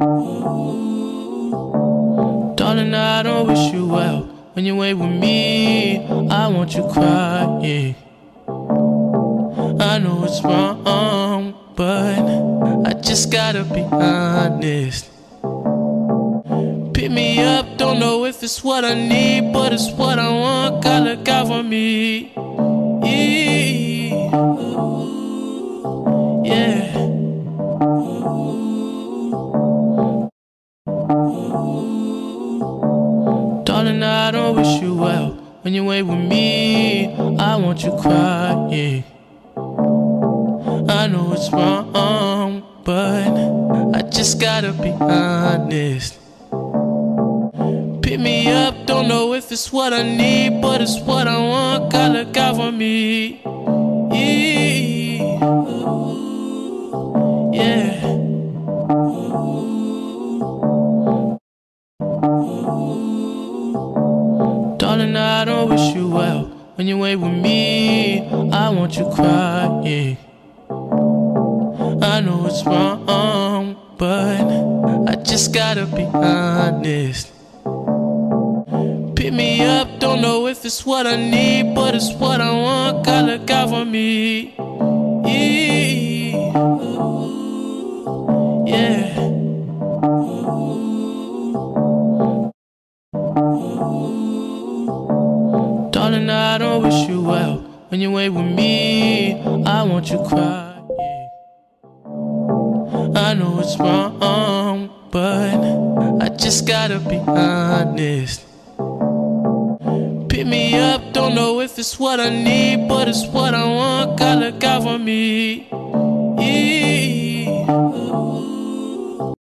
Darling, I don't wish you well. When you ain't with me, I want you crying. I know it's wrong, but I just gotta be honest. Pick me up, don't know if it's what I need, but it's what I want. God look out for me. I don't wish you well. When you ain't with me, I want you crying. I know it's wrong, but I just gotta be honest. Pick me up, don't know if it's what I need, but it's what I want. God look out for me. Yeah. When you ain't with me, I want you crying. I know it's wrong, but I just gotta be honest. Pick me up, don't know if it's what I need, but it's what I want. God look out for me. Yeah. Darling, I don't wish you well. Oh, oh. When you ain't with me, I want you crying. I know it's wrong, but I just gotta be honest. Pick me up, don't know if it's what I need, but it's what I want. God look out for me.